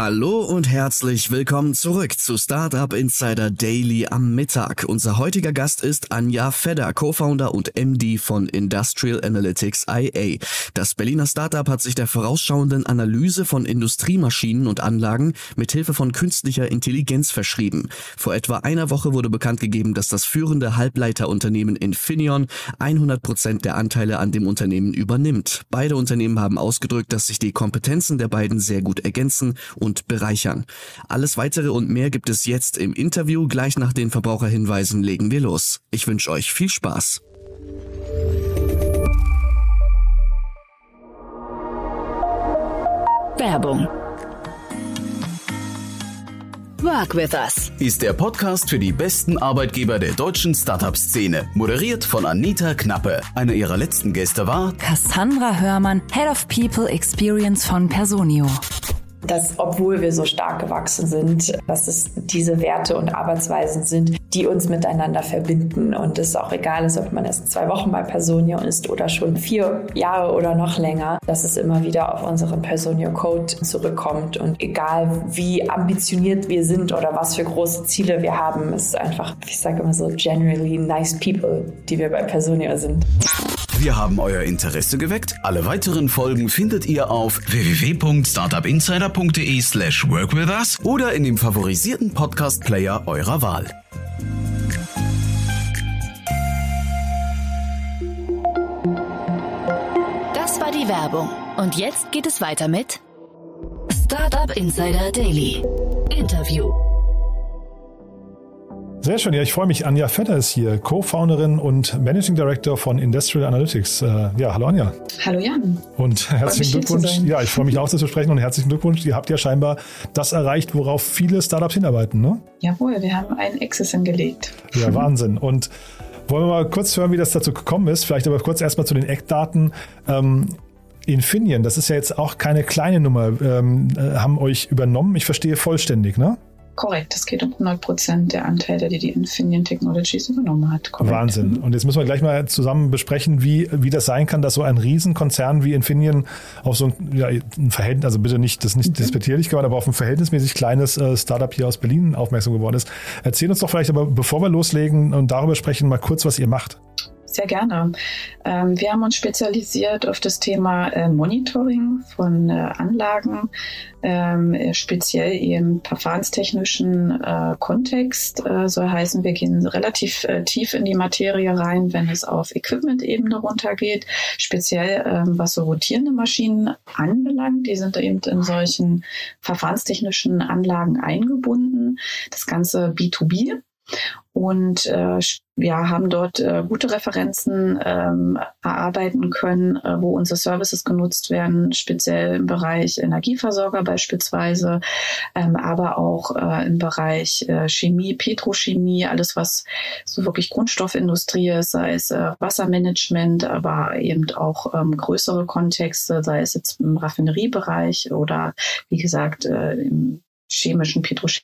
Hallo und herzlich willkommen zurück zu Startup Insider Daily am Mittag. Unser heutiger Gast ist Anja Fedder, Co-Founder und MD von Industrial Analytics IA. Das Berliner Startup hat sich der vorausschauenden Analyse von Industriemaschinen und Anlagen mit Hilfe von künstlicher Intelligenz verschrieben. Vor etwa einer Woche wurde bekannt gegeben, dass das führende Halbleiterunternehmen Infineon 100 Prozent der Anteile an dem Unternehmen übernimmt. Beide Unternehmen haben ausgedrückt, dass sich die Kompetenzen der beiden sehr gut ergänzen und bereichern. Alles weitere und mehr gibt es jetzt im Interview. Gleich nach den Verbraucherhinweisen legen wir los. Ich wünsche euch viel Spaß. Werbung Work with Us ist der Podcast für die besten Arbeitgeber der deutschen Startup-Szene. Moderiert von Anita Knappe. Einer ihrer letzten Gäste war Cassandra Hörmann, Head of People Experience von Personio dass obwohl wir so stark gewachsen sind, dass es diese Werte und Arbeitsweisen sind, die uns miteinander verbinden. Und es ist auch egal ist, ob man erst zwei Wochen bei Personio ist oder schon vier Jahre oder noch länger, dass es immer wieder auf unseren Personio Code zurückkommt. Und egal wie ambitioniert wir sind oder was für große Ziele wir haben, ist einfach, ich sage immer so, generally nice people, die wir bei Personio sind. Wir haben euer Interesse geweckt. Alle weiteren Folgen findet ihr auf www.startupinsider.de slash workwithus oder in dem favorisierten Podcast-Player eurer Wahl. Das war die Werbung. Und jetzt geht es weiter mit Startup Insider Daily. Interview. Sehr schön, ja, ich freue mich. Anja Vetter ist hier, Co-Founderin und Managing Director von Industrial Analytics. Äh, ja, hallo Anja. Hallo Jan. Und herzlichen Glückwunsch. Ja, ich freue mich auch, das zu sprechen und herzlichen Glückwunsch. Ihr habt ja scheinbar das erreicht, worauf viele Startups hinarbeiten, ne? Jawohl, wir haben einen Access hingelegt. Ja, Wahnsinn. Und wollen wir mal kurz hören, wie das dazu gekommen ist? Vielleicht aber kurz erstmal zu den Eckdaten. Ähm, Infineon, das ist ja jetzt auch keine kleine Nummer, ähm, äh, haben euch übernommen. Ich verstehe vollständig, ne? Korrekt, es geht um 100 Prozent der Anteile, die die Infineon Technologies übernommen hat. Korrekt. Wahnsinn. Und jetzt müssen wir gleich mal zusammen besprechen, wie, wie das sein kann, dass so ein Riesenkonzern wie Infineon auf so ein, ja, ein Verhältnis, also bitte nicht, das nicht mhm. despektierlich geworden, aber auf ein verhältnismäßig kleines äh, Startup hier aus Berlin aufmerksam geworden ist. Erzähl uns doch vielleicht aber, bevor wir loslegen und darüber sprechen, mal kurz, was ihr macht. Sehr gerne. Ähm, wir haben uns spezialisiert auf das Thema äh, Monitoring von äh, Anlagen, ähm, speziell im verfahrenstechnischen äh, Kontext. Äh, soll heißen, wir gehen relativ äh, tief in die Materie rein, wenn es auf Equipment-Ebene runtergeht, speziell ähm, was so rotierende Maschinen anbelangt. Die sind eben in solchen verfahrenstechnischen Anlagen eingebunden. Das Ganze B2B und äh, ja, haben dort äh, gute Referenzen ähm, erarbeiten können, äh, wo unsere Services genutzt werden, speziell im Bereich Energieversorger beispielsweise, ähm, aber auch äh, im Bereich äh, Chemie, Petrochemie, alles was so wirklich Grundstoffindustrie ist, sei es äh, Wassermanagement, aber eben auch ähm, größere Kontexte, sei es jetzt im Raffineriebereich oder wie gesagt äh, im chemischen, chemischen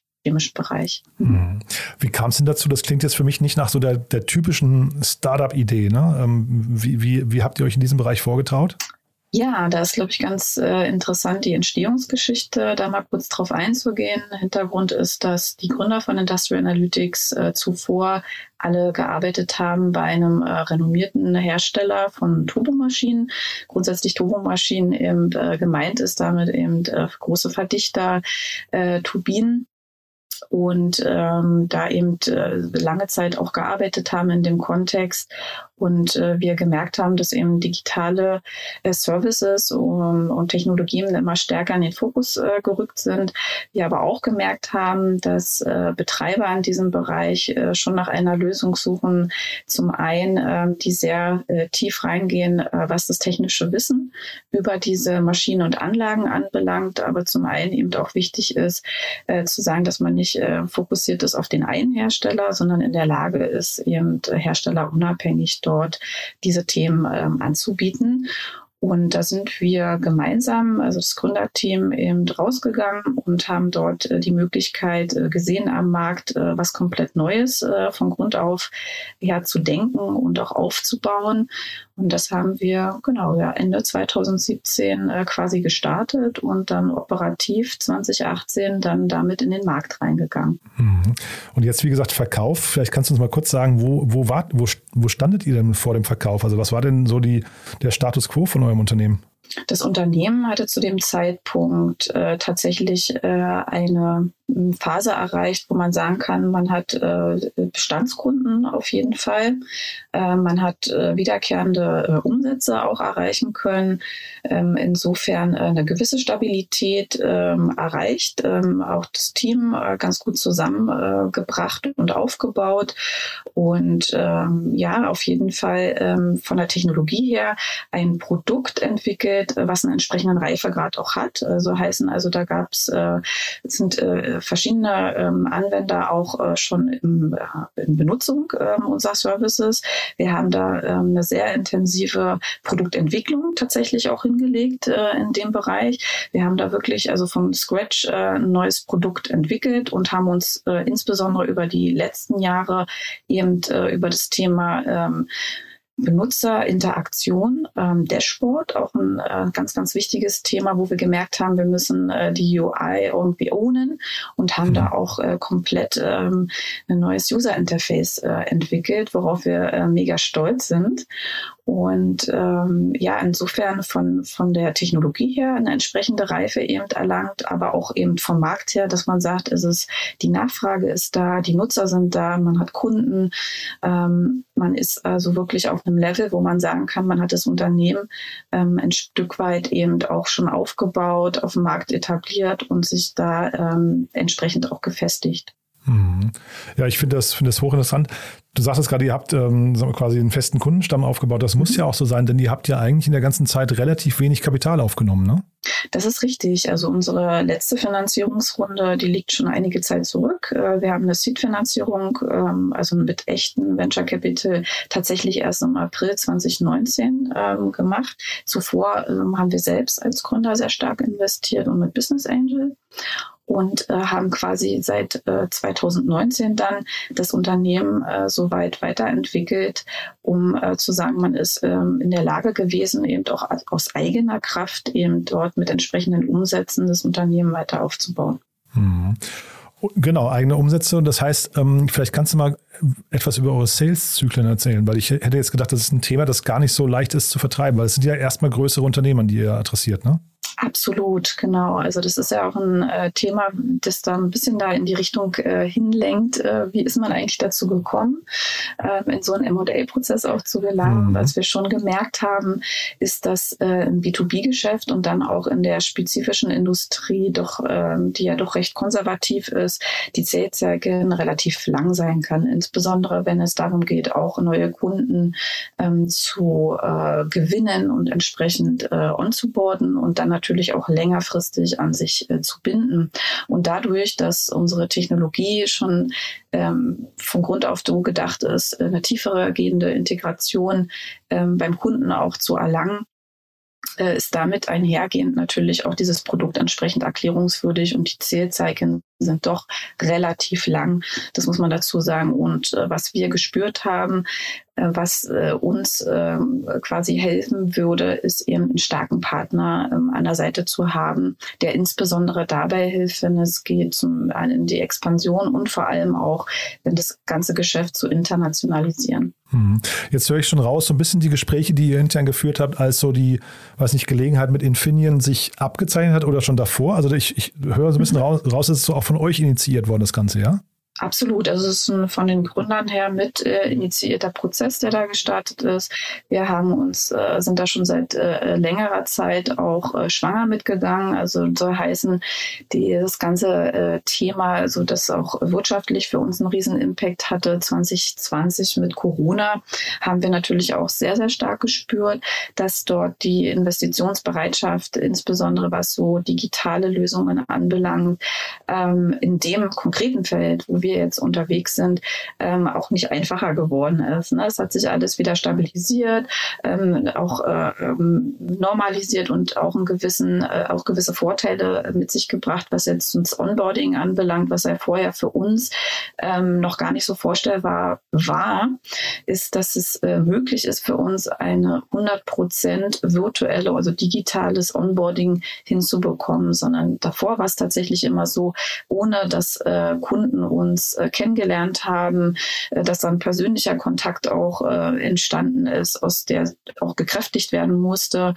Bereich. Mhm. Wie kam es denn dazu? Das klingt jetzt für mich nicht nach so der, der typischen Startup-Idee. Ne? Ähm, wie, wie, wie habt ihr euch in diesem Bereich vorgetraut? Ja, da ist, glaube ich, ganz äh, interessant die Entstehungsgeschichte, da mal kurz drauf einzugehen. Hintergrund ist, dass die Gründer von Industrial Analytics äh, zuvor alle gearbeitet haben bei einem äh, renommierten Hersteller von Turbomaschinen. Grundsätzlich Turbomaschinen eben äh, gemeint ist damit eben äh, große Verdichter, äh, Turbinen und ähm, da eben äh, lange Zeit auch gearbeitet haben in dem Kontext und äh, wir gemerkt haben, dass eben digitale äh, Services um, und Technologien immer stärker in den Fokus äh, gerückt sind. Wir aber auch gemerkt haben, dass äh, Betreiber in diesem Bereich äh, schon nach einer Lösung suchen. Zum einen, äh, die sehr äh, tief reingehen, äh, was das technische Wissen über diese Maschinen und Anlagen anbelangt, aber zum einen eben auch wichtig ist, äh, zu sagen, dass man nicht äh, fokussiert ist auf den einen Hersteller, sondern in der Lage ist, eben herstellerunabhängig dort diese Themen ähm, anzubieten. Und da sind wir gemeinsam, also das Gründerteam, eben rausgegangen und haben dort äh, die Möglichkeit äh, gesehen am Markt, äh, was komplett Neues von Grund auf ja, zu denken und auch aufzubauen Und das haben wir genau ja, Ende 2017 äh, quasi gestartet und dann operativ 2018 dann damit in den Markt reingegangen. Mhm. Und jetzt, wie gesagt, Verkauf. Vielleicht kannst du uns mal kurz sagen, wo, wo, wart, wo, wo standet ihr denn vor dem Verkauf? Also was war denn so die, der Status quo von eurem Unternehmen? Das Unternehmen hatte zu dem Zeitpunkt äh, tatsächlich äh, eine Phase erreicht, wo man sagen kann, man hat äh, Bestandskunden auf jeden Fall. Äh, man hat äh, wiederkehrende äh, Umsätze auch erreichen können. Ähm, insofern eine gewisse Stabilität ähm, erreicht. Ähm, auch das Team ganz gut zusammengebracht und aufgebaut. Und ähm, ja, auf jeden Fall von der Technologie her ein Produkt entwickelt, was einen entsprechenden Reifegrad auch hat. Also heißen also, da gab es, sind verschiedene ähm, Anwender auch äh, schon im, äh, in Benutzung äh, unserer Services. Wir haben da äh, eine sehr intensive Produktentwicklung tatsächlich auch hingelegt äh, in dem Bereich. Wir haben da wirklich also von Scratch äh, ein neues Produkt entwickelt und haben uns äh, insbesondere über die letzten Jahre eben äh, über das Thema ähm, Benutzerinteraktion, ähm, Dashboard, auch ein äh, ganz, ganz wichtiges Thema, wo wir gemerkt haben, wir müssen äh, die UI irgendwie ownen und haben mhm. da auch äh, komplett ähm, ein neues User Interface äh, entwickelt, worauf wir äh, mega stolz sind. Und ähm, ja, insofern von, von der Technologie her eine entsprechende Reife eben erlangt, aber auch eben vom Markt her, dass man sagt, es ist, die Nachfrage ist da, die Nutzer sind da, man hat Kunden, ähm, man ist also wirklich auf einem Level, wo man sagen kann, man hat das Unternehmen ähm, ein Stück weit eben auch schon aufgebaut, auf dem Markt etabliert und sich da ähm, entsprechend auch gefestigt. Mhm. Ja, ich finde das, finde das hochinteressant. Du sagtest gerade, ihr habt ähm, quasi einen festen Kundenstamm aufgebaut. Das muss mhm. ja auch so sein, denn ihr habt ja eigentlich in der ganzen Zeit relativ wenig Kapital aufgenommen, ne? Das ist richtig. Also unsere letzte Finanzierungsrunde, die liegt schon einige Zeit zurück. Äh, wir haben eine Seed-Finanzierung, ähm, also mit echten Venture Capital, tatsächlich erst im April 2019 ähm, gemacht. Zuvor ähm, haben wir selbst als Gründer sehr stark investiert und mit Business Angel und äh, haben quasi seit äh, 2019 dann das Unternehmen äh, so weit weiterentwickelt, um äh, zu sagen, man ist ähm, in der Lage gewesen, eben auch aus eigener Kraft eben dort mit entsprechenden Umsätzen das Unternehmen weiter aufzubauen. Mhm. Genau, eigene Umsätze. Und das heißt, ähm, vielleicht kannst du mal etwas über eure Sales-Zyklen erzählen, weil ich hätte jetzt gedacht, das ist ein Thema, das gar nicht so leicht ist zu vertreiben, weil es sind ja erstmal größere Unternehmen, die ihr adressiert, ne? Absolut, genau. Also das ist ja auch ein äh, Thema, das da ein bisschen da in die Richtung äh, hinlenkt. Äh, wie ist man eigentlich dazu gekommen, ähm, in so einen M&A-Prozess auch zu gelangen? Mhm. Was wir schon gemerkt haben, ist, dass äh, im B2B-Geschäft und dann auch in der spezifischen Industrie, doch, ähm, die ja doch recht konservativ ist, die Zählzeichen relativ lang sein kann. Insbesondere wenn es darum geht, auch neue Kunden ähm, zu äh, gewinnen und entsprechend äh, onzuboarden und dann natürlich auch längerfristig an sich äh, zu binden. Und dadurch, dass unsere Technologie schon ähm, von Grund auf so gedacht ist, eine tiefere gehende Integration ähm, beim Kunden auch zu erlangen, äh, ist damit einhergehend natürlich auch dieses Produkt entsprechend erklärungswürdig und die Zählzeichen sind doch relativ lang. Das muss man dazu sagen. Und äh, was wir gespürt haben, äh, was äh, uns ähm, quasi helfen würde, ist eben einen starken Partner ähm, an der Seite zu haben, der insbesondere dabei hilft, wenn es geht zum, in die Expansion und vor allem auch, wenn das ganze Geschäft zu internationalisieren. Hm. Jetzt höre ich schon raus, so ein bisschen die Gespräche, die ihr intern geführt habt, als so die, weiß nicht, Gelegenheit mit Infineon sich abgezeichnet hat oder schon davor. Also ich, ich höre so ein bisschen raus, raus, es so auch von euch initiiert worden, das Ganze, ja? Absolut. Also es ist ein von den Gründern her mit äh, initiierter Prozess, der da gestartet ist. Wir haben uns, äh, sind da schon seit äh, längerer Zeit auch äh, schwanger mitgegangen. Also soll heißen, die, das ganze äh, Thema, also das auch wirtschaftlich für uns einen riesen Impact hatte, 2020 mit Corona, haben wir natürlich auch sehr, sehr stark gespürt, dass dort die Investitionsbereitschaft, insbesondere was so digitale Lösungen anbelangt, ähm, in dem konkreten Feld, wir jetzt unterwegs sind, ähm, auch nicht einfacher geworden ist. Ne? Es hat sich alles wieder stabilisiert, ähm, auch äh, ähm, normalisiert und auch einen gewissen, äh, auch gewisse Vorteile mit sich gebracht, was jetzt das Onboarding anbelangt, was ja vorher für uns ähm, noch gar nicht so vorstellbar war, ist, dass es äh, möglich ist für uns eine 100% virtuelle, also digitales Onboarding hinzubekommen, sondern davor war es tatsächlich immer so, ohne dass äh, Kunden uns äh, kennengelernt haben, äh, dass dann persönlicher Kontakt auch äh, entstanden ist, aus der auch gekräftigt werden musste.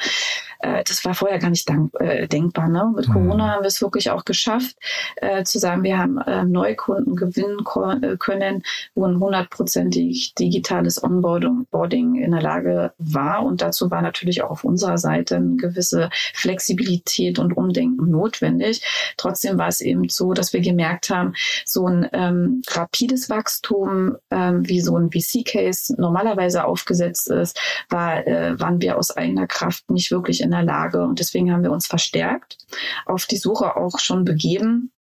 Äh, das war vorher gar nicht äh, denkbar. Ne? Mit mhm. Corona haben wir es wirklich auch geschafft, äh, zu sagen, wir haben Neukunden gewinnen können, wo ein hundertprozentig digitales Onboarding in der Lage war. Und dazu war natürlich auch auf unserer Seite eine gewisse Flexibilität und Umdenken notwendig. Trotzdem war es eben so, dass wir gemerkt haben, so ein ähm, rapides Wachstum, ähm, wie so ein VC-Case normalerweise aufgesetzt ist, war, äh, waren wir aus eigener Kraft nicht wirklich in der Lage. Und deswegen haben wir uns verstärkt auf die Suche auch schon begeben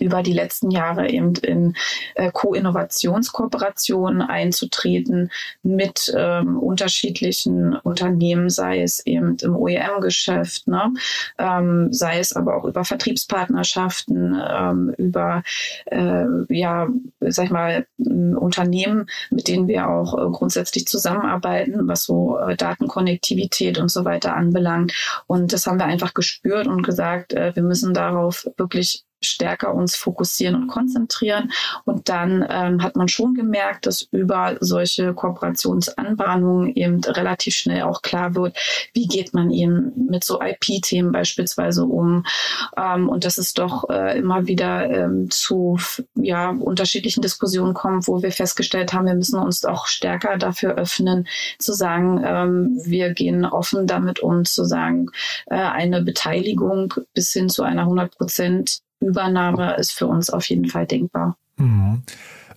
über die letzten Jahre eben in äh, Co-Innovationskooperationen einzutreten mit ähm, unterschiedlichen Unternehmen, sei es eben im OEM-Geschäft, ne? ähm, sei es aber auch über Vertriebspartnerschaften, ähm, über äh, ja, sag ich mal, Unternehmen, mit denen wir auch äh, grundsätzlich zusammenarbeiten, was so äh, Datenkonnektivität und so weiter anbelangt. Und das haben wir einfach gespürt und gesagt, äh, wir müssen darauf wirklich stärker uns fokussieren und konzentrieren. Und dann ähm, hat man schon gemerkt, dass über solche Kooperationsanbahnungen eben relativ schnell auch klar wird, wie geht man eben mit so IP-Themen beispielsweise um. Ähm, und dass es doch äh, immer wieder ähm, zu ja, unterschiedlichen Diskussionen kommt, wo wir festgestellt haben, wir müssen uns auch stärker dafür öffnen, zu sagen, ähm, wir gehen offen damit um, zu sagen, äh, eine Beteiligung bis hin zu einer 100 Prozent Übernahme ist für uns auf jeden Fall denkbar. Mhm.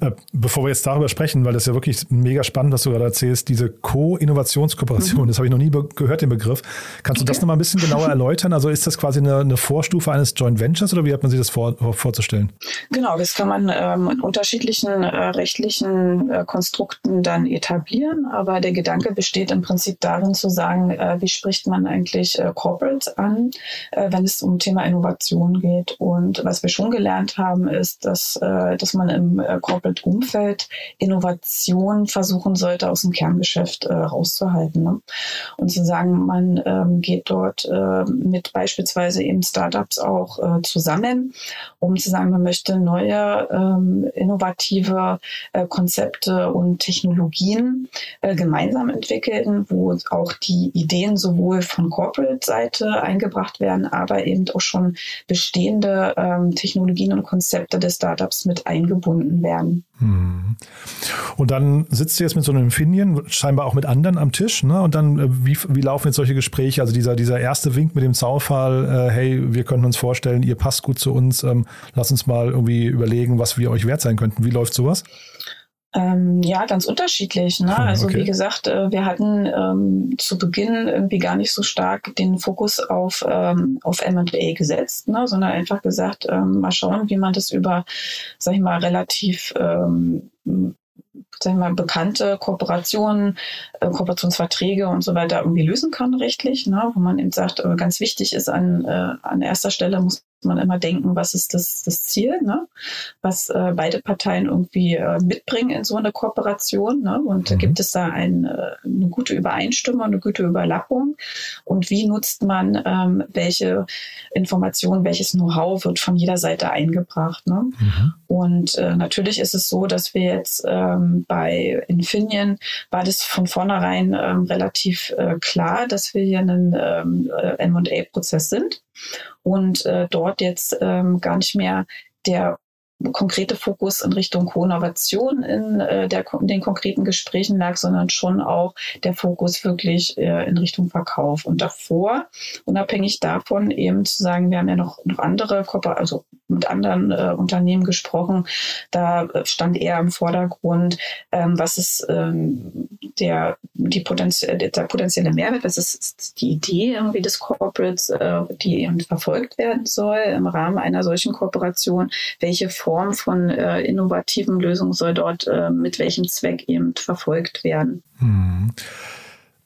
Äh, bevor wir jetzt darüber sprechen, weil das ist ja wirklich mega spannend, was du gerade erzählst, diese Co-Innovationskooperation, mhm. das habe ich noch nie gehört, den Begriff. Kannst du das nochmal ein bisschen genauer erläutern? Also ist das quasi eine, eine, Vorstufe eines Joint Ventures oder wie hat man sich das vor, vorzustellen? Genau, das kann man ähm, in unterschiedlichen äh, rechtlichen äh, Konstrukten dann etablieren, aber der Gedanke besteht im Prinzip darin zu sagen, äh, wie spricht man eigentlich äh, Corporates an, äh, wenn es um Thema Innovation geht. Und was wir schon gelernt haben, ist, dass, dass man im Corporate Corporate-Umfeld Innovation versuchen sollte, aus dem Kerngeschäft äh, rauszuhalten. Ne? Und zu sagen, man ähm, geht dort äh, mit beispielsweise eben Startups auch äh, zusammen, um zu sagen, man möchte neue ähm, innovative äh, Konzepte und Technologien äh, gemeinsam entwickeln, wo auch die Ideen sowohl von Corporate-Seite eingebracht werden, aber eben auch schon bestehende ähm, Technologien und Konzepte des Startups mit eingebunden werden. Hm. Und dann sitzt du jetzt mit so einem Infineon, scheinbar auch mit anderen am Tisch, ne? Und dann, äh, wie, wie laufen jetzt solche Gespräche? Also dieser, dieser erste Wink mit dem Zaunfall, äh, hey, wir können uns vorstellen, ihr passt gut zu uns, ähm, lass uns mal irgendwie überlegen, was wir euch wert sein könnten. Wie läuft sowas? Ähm, ja, ganz unterschiedlich. Ne? Also okay. wie gesagt, äh, wir hatten ähm, zu Beginn irgendwie gar nicht so stark den Fokus auf, ähm, auf M&A gesetzt, ne? sondern einfach gesagt, ähm, mal schauen, wie man das über, sag ich mal, relativ ähm, sag ich mal, bekannte Kooperationen, äh, Kooperationsverträge und so weiter irgendwie lösen kann rechtlich, ne? wo man eben sagt, äh, ganz wichtig ist an, äh, an erster Stelle muss man immer denken, was ist das, das Ziel, ne? was äh, beide Parteien irgendwie äh, mitbringen in so eine Kooperation. Ne? Und mhm. gibt es da ein, äh, eine gute Übereinstimmung, eine gute Überlappung? Und wie nutzt man ähm, welche Informationen, welches Know-how wird von jeder Seite eingebracht? Ne? Mhm. Und äh, natürlich ist es so, dass wir jetzt ähm, bei Infineon war das von vornherein ähm, relativ äh, klar, dass wir hier einen ähm, M&A-Prozess sind und äh, dort jetzt ähm, gar nicht mehr der konkrete Fokus in Richtung Co-Innovation in, äh, der, in den konkreten Gesprächen lag, sondern schon auch der Fokus wirklich äh, in Richtung Verkauf. Und davor, unabhängig davon, eben zu sagen, wir haben ja noch, noch andere, also mit anderen äh, Unternehmen gesprochen. Da stand eher im Vordergrund, ähm, was ist ähm, der, die potenzielle, der potenzielle Mehrwert, was ist die Idee irgendwie des Corporates, äh, die eben verfolgt werden soll im Rahmen einer solchen Kooperation, welche Form von äh, innovativen Lösungen soll dort äh, mit welchem Zweck eben verfolgt werden. Hm.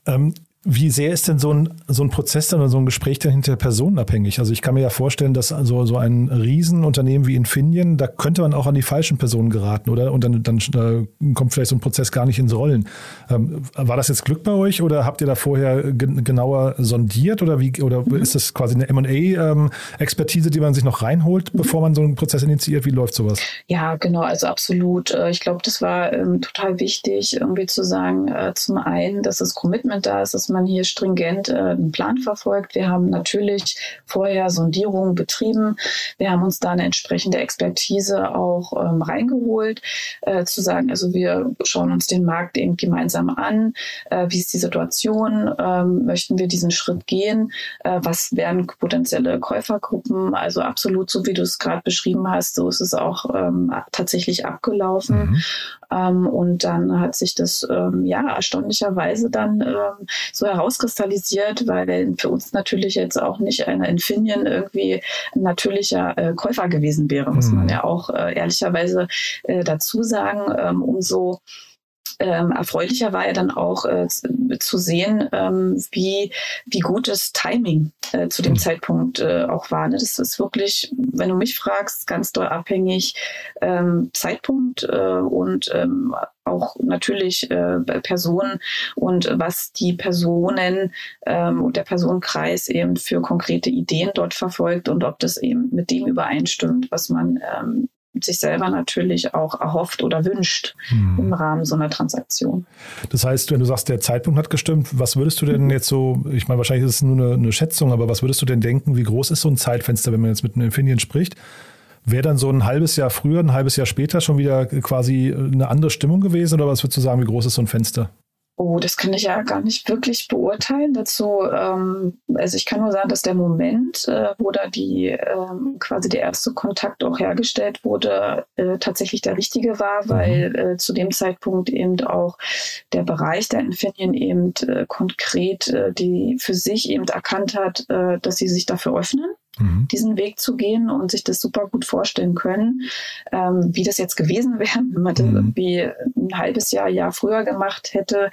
Ähm, wie sehr ist denn so ein, so ein Prozess dann oder so ein Gespräch dann hinter personenabhängig? Also ich kann mir ja vorstellen, dass also so ein Riesenunternehmen wie Infineon, da könnte man auch an die falschen Personen geraten, oder? Und dann, dann da kommt vielleicht so ein Prozess gar nicht ins Rollen. Ähm, war das jetzt Glück bei euch oder habt ihr da vorher genauer sondiert oder wie oder mhm. ist das quasi eine M&A-Expertise, ähm, die man sich noch reinholt, bevor man so einen Prozess initiiert? Wie läuft sowas? Ja, genau, also absolut. Äh, ich glaube, das war ähm, total wichtig, irgendwie zu sagen, äh, zum einen, dass das Commitment da ist, dass man hier stringent äh, einen Plan verfolgt. Wir haben natürlich vorher Sondierungen betrieben. Wir haben uns da eine entsprechende Expertise auch ähm, reingeholt, äh, zu sagen, also wir schauen uns den Markt eben gemeinsam an. Äh, wie ist die Situation? Ähm, möchten wir diesen Schritt gehen? Äh, was wären potenzielle Käufergruppen? Also absolut so, wie du es gerade beschrieben hast, so ist es auch ähm, tatsächlich abgelaufen. Mhm. Ähm, und dann hat sich das ähm, ja erstaunlicherweise dann ähm, so herauskristallisiert, weil für uns natürlich jetzt auch nicht eine Infineon irgendwie ein natürlicher äh, Käufer gewesen wäre, muss man mhm. ja auch äh, ehrlicherweise äh, dazu sagen. Ähm, umso ähm, erfreulicher war ja dann auch äh, zu sehen, ähm, wie, wie gut das Timing äh, zu dem mhm. Zeitpunkt äh, auch war. Ne? Das ist wirklich, wenn du mich fragst, ganz doll abhängig ähm, Zeitpunkt äh, und ähm, auch natürlich äh, Personen und was die Personen ähm, und der Personenkreis eben für konkrete Ideen dort verfolgt und ob das eben mit dem übereinstimmt, was man ähm, sich selber natürlich auch erhofft oder wünscht hm. im Rahmen so einer Transaktion. Das heißt, wenn du sagst, der Zeitpunkt hat gestimmt, was würdest du denn jetzt so, ich meine, wahrscheinlich ist es nur eine, eine Schätzung, aber was würdest du denn denken, wie groß ist so ein Zeitfenster, wenn man jetzt mit einem Infineon spricht? Wäre dann so ein halbes Jahr früher, ein halbes Jahr später schon wieder quasi eine andere Stimmung gewesen oder was würdest du sagen, wie groß ist so ein Fenster? Oh, das kann ich ja gar nicht wirklich beurteilen. Dazu, ähm, also ich kann nur sagen, dass der Moment, äh, wo da die ähm, quasi der erste Kontakt auch hergestellt wurde, äh, tatsächlich der richtige war, mhm. weil äh, zu dem Zeitpunkt eben auch der Bereich der Infineon eben äh, konkret äh, die für sich eben erkannt hat, äh, dass sie sich dafür öffnen mhm. diesen Weg zu gehen und sich das super gut vorstellen können. Ähm, wie das jetzt gewesen wäre, wenn man das mhm. irgendwie ein halbes Jahr, Jahr früher gemacht hätte,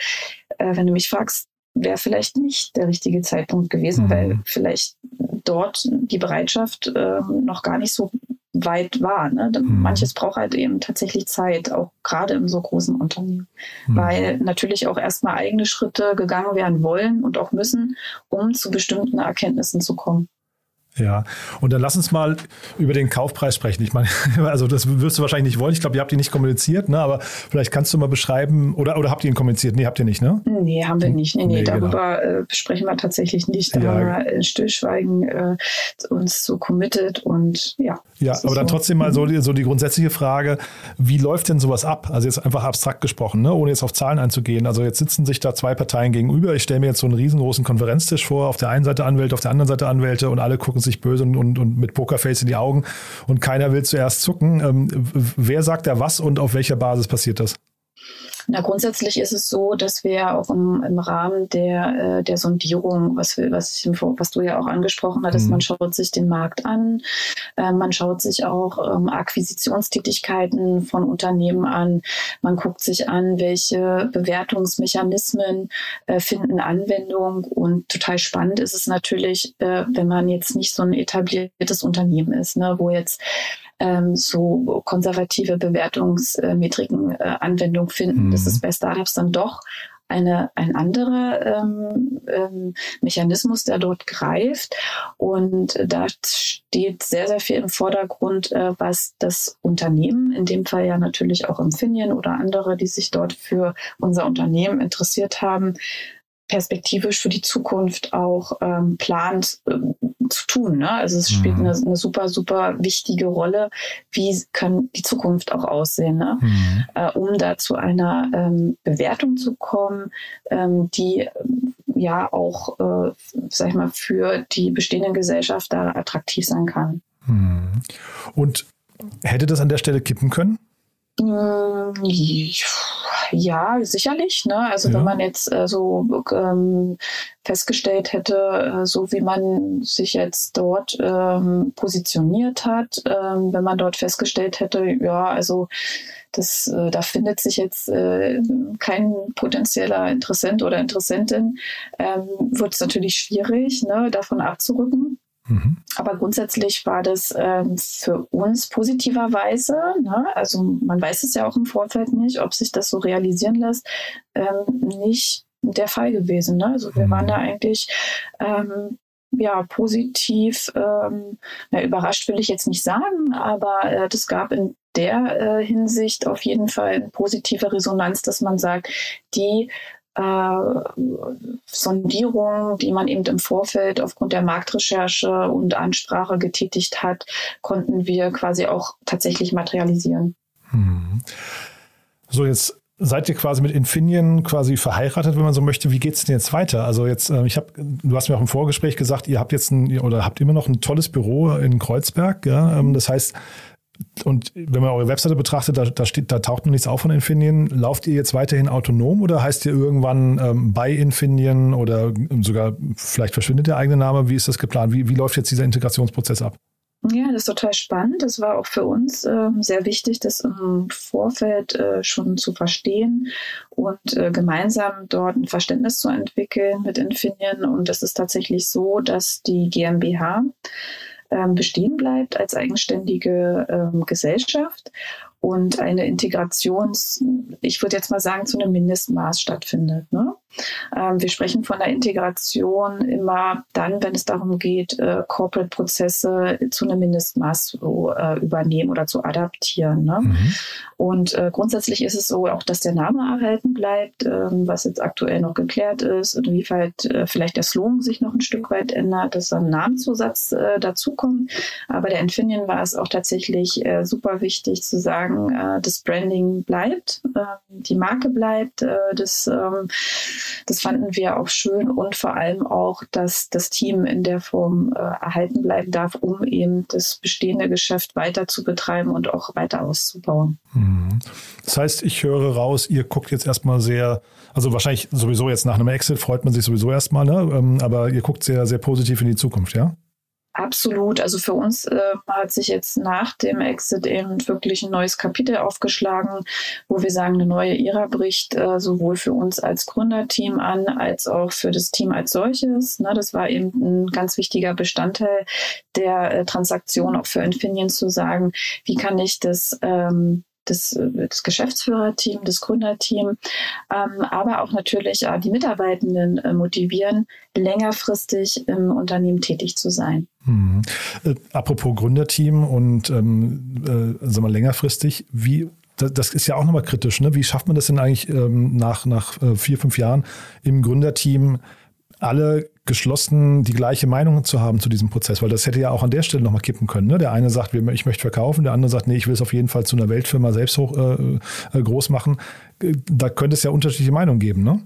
äh, wenn du mich fragst, wäre vielleicht nicht der richtige Zeitpunkt gewesen, mhm. weil vielleicht dort die Bereitschaft äh, noch gar nicht so weit war. Ne? Mhm. Manches braucht halt eben tatsächlich Zeit, auch gerade in so großen Unternehmen, mhm. weil natürlich auch erstmal eigene Schritte gegangen werden wollen und auch müssen, um zu bestimmten Erkenntnissen zu kommen. Ja, und dann lass uns mal über den Kaufpreis sprechen. Ich meine, also das wirst du wahrscheinlich nicht wollen. Ich glaube, ihr habt ihn nicht kommuniziert, ne? aber vielleicht kannst du mal beschreiben, oder, oder habt ihr ihn kommuniziert? Nee, habt ihr nicht, ne? Nee, haben wir nicht. Nee, nee, nee darüber genau. äh, sprechen wir tatsächlich nicht. Da ja. haben wir in Stillschweigen äh, uns so committed und ja. Ja, aber dann so. trotzdem mal so die, so die grundsätzliche Frage, wie läuft denn sowas ab? Also jetzt einfach abstrakt gesprochen, ne? ohne jetzt auf Zahlen einzugehen. Also jetzt sitzen sich da zwei Parteien gegenüber. Ich stelle mir jetzt so einen riesengroßen Konferenztisch vor, auf der einen Seite Anwälte, auf der anderen Seite Anwälte und alle gucken sich böse und, und, und mit Pokerface in die Augen und keiner will zuerst zucken. Ähm, wer sagt da was und auf welcher Basis passiert das? Na, grundsätzlich ist es so, dass wir auch im, im Rahmen der, äh, der Sondierung, was, wir, was, ich, was du ja auch angesprochen hattest, mhm. man schaut sich den Markt an, äh, man schaut sich auch ähm, Akquisitionstätigkeiten von Unternehmen an, man guckt sich an, welche Bewertungsmechanismen äh, finden Anwendung. Und total spannend ist es natürlich, äh, wenn man jetzt nicht so ein etabliertes Unternehmen ist, ne, wo jetzt ähm, so konservative Bewertungsmetriken äh, Anwendung finden. Mhm. Das ist bei Startups dann doch eine, ein anderer ähm, ähm, Mechanismus, der dort greift. Und da steht sehr, sehr viel im Vordergrund, äh, was das Unternehmen, in dem Fall ja natürlich auch Infineon oder andere, die sich dort für unser Unternehmen interessiert haben, perspektivisch für die Zukunft auch ähm, plant äh, zu tun. Ne? Also es spielt mhm. eine, eine, super, super wichtige Rolle. Wie kann die Zukunft auch aussehen, ne? Mhm. Äh, um da zu einer ähm, Bewertung zu kommen, ähm, die ja auch, äh, sag ich mal, für die bestehenden Gesellschaft da attraktiv sein kann. Hm. Und hätte das an der Stelle kippen können? Mm, ja, sicherlich. Ne? Also ja. wenn man jetzt äh, so ähm, festgestellt hätte, äh, so wie man sich jetzt dort ähm, positioniert hat, ähm, wenn man dort festgestellt hätte, ja, also das, äh, da findet sich jetzt äh, kein potenzieller Interessent oder Interessentin, ähm, wird es natürlich schwierig, ne, davon abzurücken. Mhm. Aber grundsätzlich war das ähm, für uns positiverweise, ne, also man weiß es ja auch im Vorfeld nicht, ob sich das so realisieren lässt, ähm, nicht der Fall gewesen. Ne? Also wir mhm. waren da eigentlich ähm, ja, positiv, ähm, na, überrascht will ich jetzt nicht sagen, aber äh, das gab in der äh, Hinsicht auf jeden Fall eine positive Resonanz, dass man sagt, die äh, Sondierung, die man eben im Vorfeld aufgrund der Marktrecherche und Ansprache getätigt hat, konnten wir quasi auch tatsächlich materialisieren. Hm. So, jetzt seid ihr quasi mit Infineon quasi verheiratet, wenn man so möchte. Wie geht es denn jetzt weiter? Also jetzt, äh, ich habe, du hast mir auch im Vorgespräch gesagt, ihr habt jetzt ein oder habt immer noch ein tolles Büro in Kreuzberg. Ja? Ähm, das heißt, und wenn man eure Webseite betrachtet, da, da, steht, da taucht noch nichts auf von Infineon. Lauft ihr jetzt weiterhin autonom oder heißt ihr irgendwann ähm, bei Infineon oder sogar vielleicht verschwindet der eigene Name? Wie ist das geplant? Wie, wie läuft jetzt dieser Integrationsprozess ab? Ja, das ist total spannend. Das war auch für uns äh, sehr wichtig, das im Vorfeld äh, schon zu verstehen und äh, gemeinsam dort ein Verständnis zu entwickeln mit Infineon. Und es ist tatsächlich so, dass die GmbH ähm, bestehen bleibt als eigenständige ähm, Gesellschaft und eine Integrations, ich würde jetzt mal sagen, zu einem Mindestmaß stattfindet. Ne? Ähm, wir sprechen von der Integration immer dann, wenn es darum geht, äh, Corporate-Prozesse zu einem Mindestmaß zu äh, übernehmen oder zu adaptieren. Ne? Mhm. Und äh, grundsätzlich ist es so auch, dass der Name erhalten bleibt, ähm, was jetzt aktuell noch geklärt ist, inwieweit äh, vielleicht der Slogan sich noch ein Stück weit ändert, dass dann ein Namenszusatz dazukommt. Aber der Infineon war es auch tatsächlich super wichtig zu sagen, das Branding bleibt, äh, die Marke bleibt, das ähm, das fanden wir auch schön und vor allem auch, dass das Team in der Form äh, erhalten bleiben darf, um eben das bestehende Geschäft weiter zu betreiben und auch weiter auszubauen. Mhm. Das heißt, ich höre raus, ihr guckt jetzt erstmal sehr, also wahrscheinlich sowieso jetzt nach einem Exit freut man sich sowieso erstmal, ne? Ähm, aber ihr guckt sehr, sehr positiv in die Zukunft, ja? Absolut. Also für uns äh, hat sich jetzt nach dem Exit eben wirklich ein neues Kapitel aufgeschlagen, wo wir sagen, eine neue Ära bricht äh, sowohl für uns als Gründerteam an, als auch für das Team als solches. Ne, das war eben ein ganz wichtiger Bestandteil der äh, Transaktion, auch für Infineon zu sagen, wie kann ich das ähm, das, das Geschäftsführerteam, das Gründerteam, ähm, aber auch natürlich äh, die Mitarbeitenden äh, motivieren, längerfristig im Unternehmen tätig zu sein. Mhm. Äh, apropos Gründerteam und ähm, äh, sagen wir längerfristig, wie das ist ja auch nochmal kritisch. Ne? Wie schafft man das denn eigentlich ähm, nach, nach äh, vier, fünf Jahren im Gründerteam alle geschlossen die gleiche Meinung zu haben zu diesem Prozess, weil das hätte ja auch an der Stelle nochmal kippen können. Ne? Der eine sagt, ich möchte verkaufen, der andere sagt, nee, ich will es auf jeden Fall zu einer Weltfirma selbst hoch, äh, äh groß machen. Da könnte es ja unterschiedliche Meinungen geben, ne?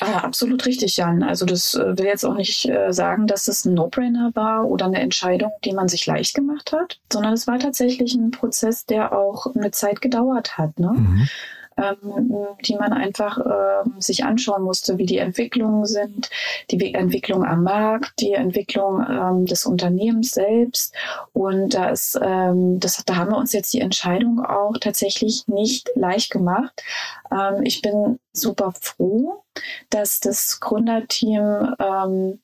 Ah, absolut richtig, Jan. Also das äh, will jetzt auch nicht äh, sagen, dass es ein No-Brainer war oder eine Entscheidung, die man sich leicht gemacht hat, sondern es war tatsächlich ein Prozess, der auch eine Zeit gedauert hat. Ne? Mhm ähm, die man einfach ähm, sich anschauen musste, wie die Entwicklungen sind, die Entwicklung am Markt, die Entwicklung ähm, des Unternehmens selbst. Und da ist, ähm, das, da haben wir uns jetzt die Entscheidung auch tatsächlich nicht leicht gemacht. Ähm, ich bin super froh, dass das Gründerteam ähm,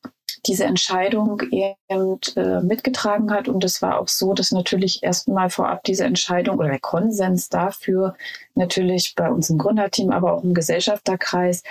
diese Entscheidung eben äh, mitgetragen hat. Und es war auch so, dass natürlich erstmal vorab diese Entscheidung oder der Konsens dafür natürlich bei uns im Gründerteam, aber auch im Gesellschafterkreis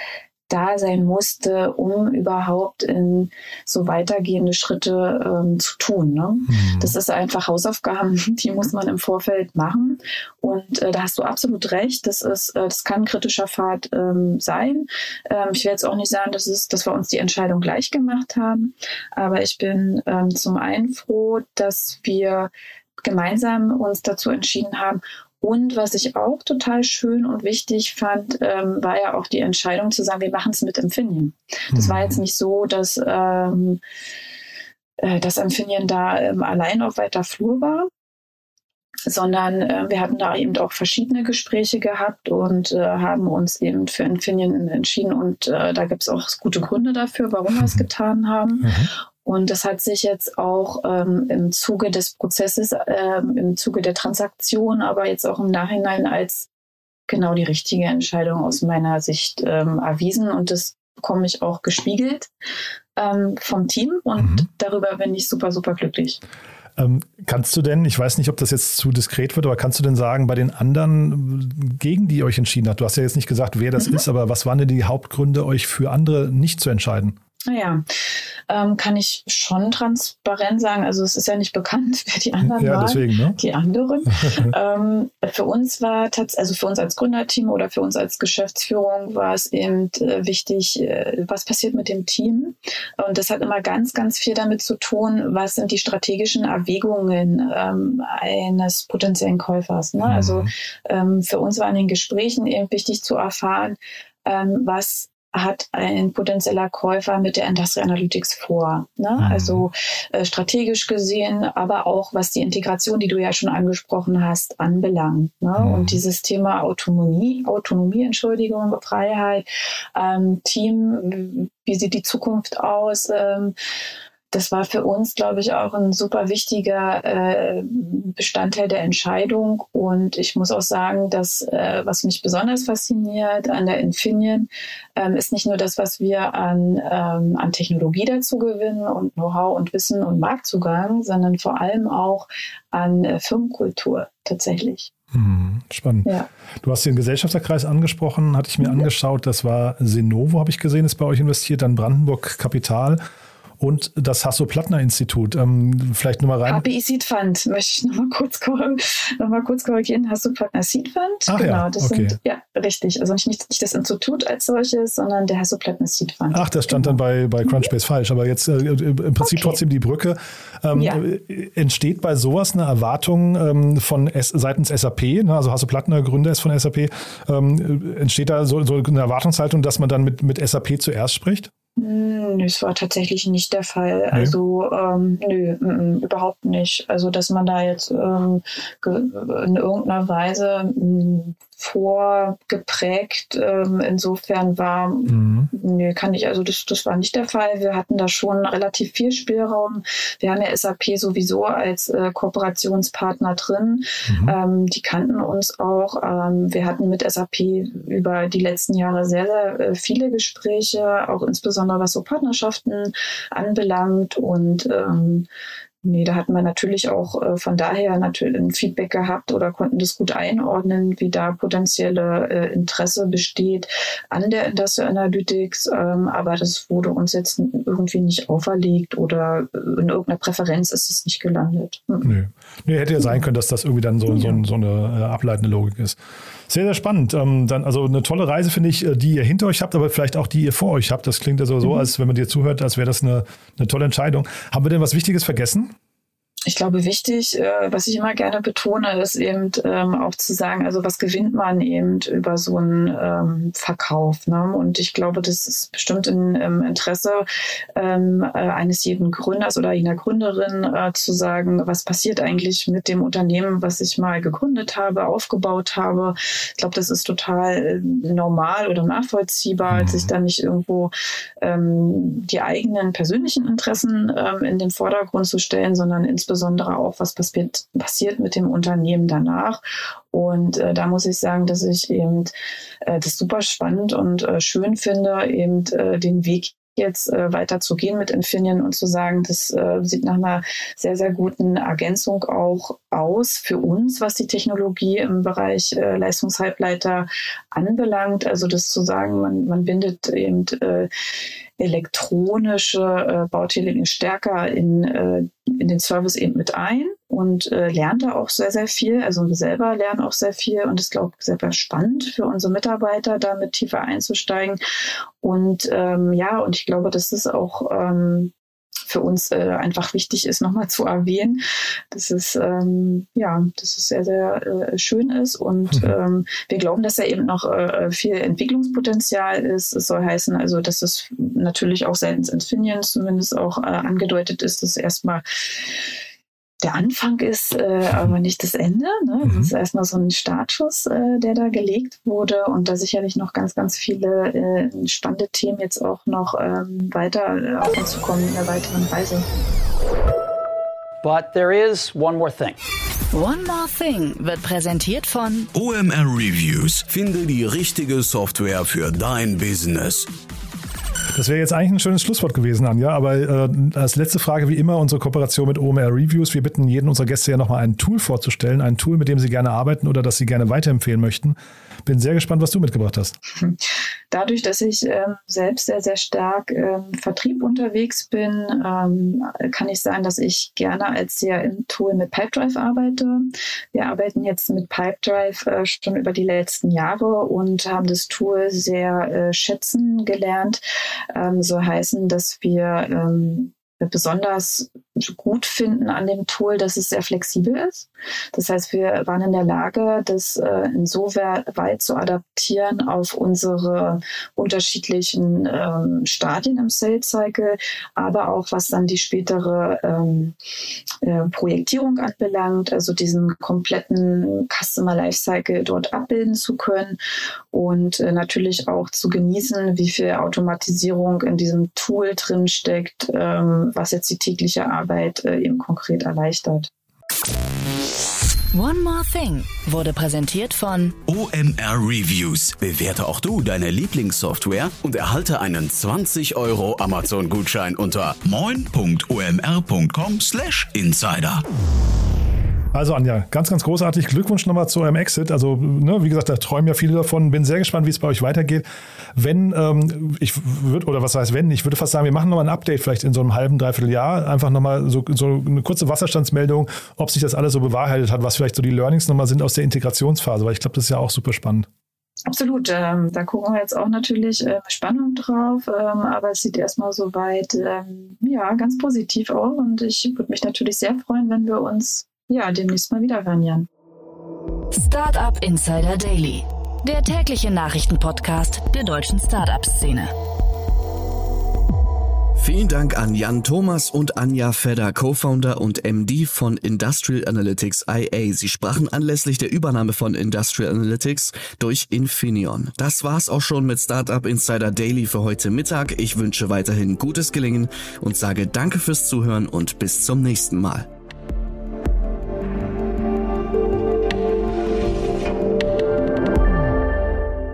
da sein musste, um überhaupt in so weitergehende Schritte ähm, zu tun. Ne? Mhm. Das ist einfach Hausaufgaben, die muss man im Vorfeld machen. Und äh, da hast du absolut recht. Das ist, äh, das kann ein kritischer Pfad ähm, sein. Ähm, ich will jetzt auch nicht sagen, dass, es, dass wir uns die Entscheidung gleich gemacht haben. Aber ich bin ähm, zum einen froh, dass wir gemeinsam uns dazu entschieden haben, und was ich auch total schön und wichtig fand, ähm, war ja auch die Entscheidung zu sagen, wir machen es mit Infineon. Das mhm. war jetzt nicht so, dass ähm, äh, dass Infineon da ähm, allein auf weiter Flur war sondern äh, wir hatten da eben auch verschiedene Gespräche gehabt und äh, haben uns eben für Infineon entschieden und äh, da gibt es auch gute Gründe dafür, warum wir es mhm. getan haben. Mhm. Und das hat sich jetzt auch ähm, im Zuge des Prozesses, ähm, im Zuge der Transaktion, aber jetzt auch im Nachhinein als genau die richtige Entscheidung aus meiner Sicht ähm, erwiesen. Und das bekomme ich auch gespiegelt ähm, vom Team und mhm. darüber bin ich super, super glücklich. Ähm, kannst du denn, ich weiß nicht, ob das jetzt zu diskret wird, aber kannst du denn sagen, bei den anderen, gegen die ihr euch entschieden habt, du hast ja jetzt nicht gesagt, wer das mhm. ist, aber was waren denn die Hauptgründe, euch für andere nicht zu entscheiden? Naja, ähm, kann ich schon transparent sagen. Also es ist ja nicht bekannt, wer die anderen ja, waren. Deswegen, ne? Die anderen. ähm, für uns war tatsächlich, also für uns als Gründerteam oder für uns als Geschäftsführung war es eben äh, wichtig, äh, was passiert mit dem Team. Und das hat immer ganz, ganz viel damit zu tun, was sind die strategischen Erwägungen ähm, eines potenziellen Käufers. Ne? Also, mhm. Also für uns war in den Gesprächen eben wichtig zu erfahren, ähm, was hat ein potenzieller Käufer mit der Industrial Analytics vor. Ne? Mhm. Also äh, strategisch gesehen, aber auch was die Integration, die du ja schon angesprochen hast, anbelangt. Ne? Mhm. Und dieses Thema Autonomie, Autonomie, Entschuldigung, Freiheit, ähm, Team, wie sieht die Zukunft aus? Ähm, das war für uns, glaube ich, auch ein super wichtiger äh, Bestandteil der Entscheidung. Und ich muss auch sagen, dass äh, was mich besonders fasziniert an der Infineon, ähm, ist nicht nur das, was wir an, ähm, an Technologie dazu gewinnen und Know-how und Wissen und Marktzugang, sondern vor allem auch an äh, Firmenkultur tatsächlich. Hm, spannend. Ja. Du hast den Gesellschafterkreis angesprochen, hatte ich mir mhm. angeschaut. Das war Senovo, habe ich gesehen, ist bei euch investiert, dann Brandenburg Kapital und das Hasso-Plattner-Institut. Ähm, vielleicht nochmal rein. HPI Seed Fund, möchte ich nochmal kurz, noch mal kurz korrigieren. Hasso-Plattner Seed Fund. Ach, genau, ja, das okay. sind, ja, richtig. Also nicht, nicht das Institut als solches, sondern der Hasso-Plattner Seed Fund. Ach, das stand genau. dann bei, bei Crunchbase falsch. Aber jetzt äh, im Prinzip okay. trotzdem die Brücke. Ähm, ja. Entsteht bei sowas eine Erwartung ähm, von S seitens SAP, ne? also Hasso-Plattner Gründer ist von SAP, ähm, entsteht da so, so eine Erwartungshaltung, dass man dann mit, mit SAP zuerst spricht? Hm, das war tatsächlich nicht der Fall. Nee. Also ähm, nö, m -m, überhaupt nicht. Also dass man da jetzt ähm, in irgendeiner Weise m, vorgeprägt. Ähm, insofern war, mhm. nee, kann ich, also das, das war nicht der Fall. Wir hatten da schon relativ viel Spielraum. Wir haben ja SAP sowieso als äh, Kooperationspartner drin. Mhm. Ähm, die kannten uns auch. Ähm, wir hatten mit SAP über die letzten Jahre sehr, sehr äh, viele Gespräche, auch insbesondere was so Partnerschaften anbelangt und ähm, Nee, da hatten wir natürlich auch äh, von daher natürlich ein Feedback gehabt oder konnten das gut einordnen, wie da potenzielle äh, Interesse besteht an der Industrial Analytics. Ähm, aber das wurde uns jetzt irgendwie nicht auferlegt oder in irgendeiner Präferenz ist es nicht gelandet. Mhm. Nee. nee, hätte ja sein können, dass das irgendwie dann so, so, so eine äh, ableitende Logik ist. Sehr, sehr spannend. Ähm, dann, also eine tolle Reise, finde ich, äh, die ihr hinter euch habt, aber vielleicht auch die ihr vor euch habt. Das klingt also so, mhm. als wenn man dir zuhört, als wäre das eine, eine tolle Entscheidung. Haben wir denn was Wichtiges vergessen? Ich glaube, wichtig, äh, was ich immer gerne betone, ist eben ähm, auch zu sagen, also was gewinnt man eben über so einen ähm, Verkauf. Ne? Und ich glaube, das ist bestimmt im ähm, Interesse ähm, äh, eines jeden Gründers oder einer Gründerin äh, zu sagen, was passiert eigentlich mit dem Unternehmen, was ich mal gegründet habe, aufgebaut habe. Ich glaube, das ist total äh, normal oder nachvollziehbar, als sich mhm. da nicht irgendwo ähm, die eigenen persönlichen Interessen ähm, in den Vordergrund zu stellen, sondern insbesondere insbesondere auch, was passiert, passiert mit dem Unternehmen danach. Und äh, da muss ich sagen, dass ich eben äh, das super spannend und äh, schön finde, eben äh, den Weg jetzt äh, weiter mit Infineon und zu sagen, das äh, sieht nach einer sehr, sehr guten Ergänzung auch aus für uns, was die Technologie im Bereich äh, Leistungshalbleiter anbelangt. Also das zu sagen, man, man bindet eben äh, elektronische äh, Bauteile stärker in, äh, in den Service eben mit ein und äh, lernt da auch sehr, sehr viel. Also wir selber lernen auch sehr viel und es glaube ich sehr, sehr spannend für unsere Mitarbeiter, damit tiefer einzusteigen. Und ähm, ja, und ich glaube, das ist auch ähm, für uns äh, einfach wichtig ist, nochmal zu erwähnen, dass es ähm, ja, dass es sehr, sehr äh, schön ist und mhm. ähm, wir glauben, dass da eben noch äh, viel Entwicklungspotenzial ist. Es soll heißen, also dass es natürlich auch seitens Infineon zumindest auch äh, angedeutet ist, dass erstmal der Anfang ist, äh, aber nicht das Ende. Ne? Das mhm. ist erstmal so ein Startschuss, äh, der da gelegt wurde und da sicherlich noch ganz, ganz viele äh, spannende Themen jetzt auch noch ähm, weiter äh, auf uns zukommen in der weiteren Reise. But there is one more thing. One More Thing wird präsentiert von OMR Reviews. Finde die richtige Software für dein Business. Das wäre jetzt eigentlich ein schönes Schlusswort gewesen, Anja. Aber äh, als letzte Frage, wie immer, unsere Kooperation mit OMR Reviews. Wir bitten jeden unserer Gäste ja nochmal ein Tool vorzustellen. Ein Tool, mit dem sie gerne arbeiten oder das sie gerne weiterempfehlen möchten. Bin sehr gespannt, was du mitgebracht hast. Dadurch, dass ich ähm, selbst sehr, sehr stark ähm, Vertrieb unterwegs bin, ähm, kann ich sagen, dass ich gerne als CRM-Tool mit Pipedrive arbeite. Wir arbeiten jetzt mit Pipedrive äh, schon über die letzten Jahre und haben das Tool sehr äh, schätzen gelernt. Ähm, so heißen, dass wir ähm, besonders gut finden an dem Tool, dass es sehr flexibel ist. Das heißt, wir waren in der Lage, das äh, insoweit zu adaptieren auf unsere unterschiedlichen ähm, Stadien im Sales Cycle, aber auch was dann die spätere ähm, äh, Projektierung anbelangt, also diesen kompletten Customer Lifecycle dort abbilden zu können und äh, natürlich auch zu genießen, wie viel Automatisierung in diesem Tool drin steckt, ähm, was jetzt die tägliche Arbeit äh, eben konkret erleichtert. One More Thing wurde präsentiert von OMR Reviews. Bewerte auch du deine Lieblingssoftware und erhalte einen 20 Euro Amazon-Gutschein unter moin.omr.com/insider. Also Anja, ganz, ganz großartig. Glückwunsch nochmal zu eurem Exit. Also, ne, wie gesagt, da träumen ja viele davon. Bin sehr gespannt, wie es bei euch weitergeht. Wenn, ähm, ich würde, oder was heißt wenn, ich würde fast sagen, wir machen nochmal ein Update vielleicht in so einem halben, dreiviertel Jahr. Einfach nochmal so, so eine kurze Wasserstandsmeldung, ob sich das alles so bewahrheitet hat, was vielleicht so die Learnings nochmal sind aus der Integrationsphase, weil ich glaube, das ist ja auch super spannend. Absolut, ähm, da gucken wir jetzt auch natürlich äh, Spannung drauf, ähm, aber es sieht erstmal soweit ähm, ja, ganz positiv aus und ich würde mich natürlich sehr freuen, wenn wir uns ja, demnächst mal wieder hören, Jan. Startup Insider Daily, der tägliche Nachrichtenpodcast der deutschen Startup-Szene. Vielen Dank an Jan Thomas und Anja Fedder, Co-Founder und MD von Industrial Analytics IA. Sie sprachen anlässlich der Übernahme von Industrial Analytics durch Infineon. Das war's auch schon mit Startup Insider Daily für heute Mittag. Ich wünsche weiterhin gutes Gelingen und sage Danke fürs Zuhören und bis zum nächsten Mal.